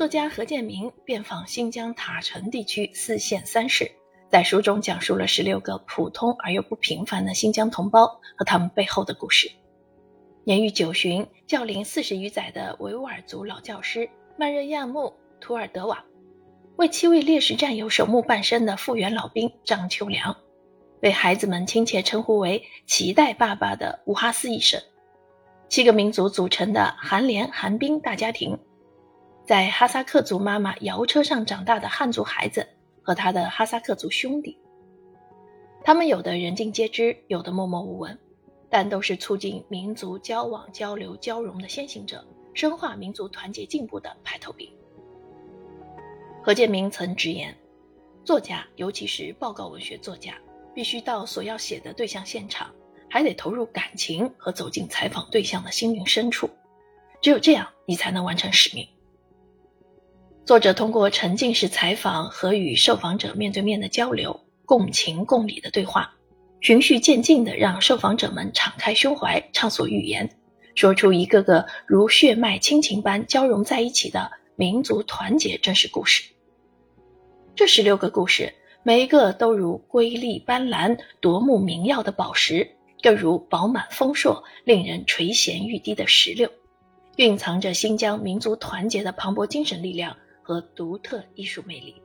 作家何建明遍访新疆塔城地区四县三市，在书中讲述了十六个普通而又不平凡的新疆同胞和他们背后的故事。年逾九旬、教龄四十余载的维吾尔族老教师曼热亚木·图尔德瓦，为七位烈士战友守墓半生的复员老兵张秋良，被孩子们亲切称呼为“脐带爸爸”的乌哈斯医生。七个民族组成的韩联韩冰大家庭，在哈萨克族妈妈摇车上长大的汉族孩子和他的哈萨克族兄弟，他们有的人尽皆知，有的默默无闻，但都是促进民族交往、交流、交融的先行者，深化民族团结进步的排头兵。何建明曾直言，作家，尤其是报告文学作家，必须到所要写的对象现场。还得投入感情和走进采访对象的心灵深处，只有这样，你才能完成使命。作者通过沉浸式采访和与受访者面对面的交流，共情共理的对话，循序渐进地让受访者们敞开胸怀，畅所欲言，说出一个个如血脉亲情般交融在一起的民族团结真实故事。这十六个故事，每一个都如瑰丽斑斓、夺目明耀的宝石。更如饱满丰硕、令人垂涎欲滴的石榴，蕴藏着新疆民族团结的磅礴精神力量和独特艺术魅力。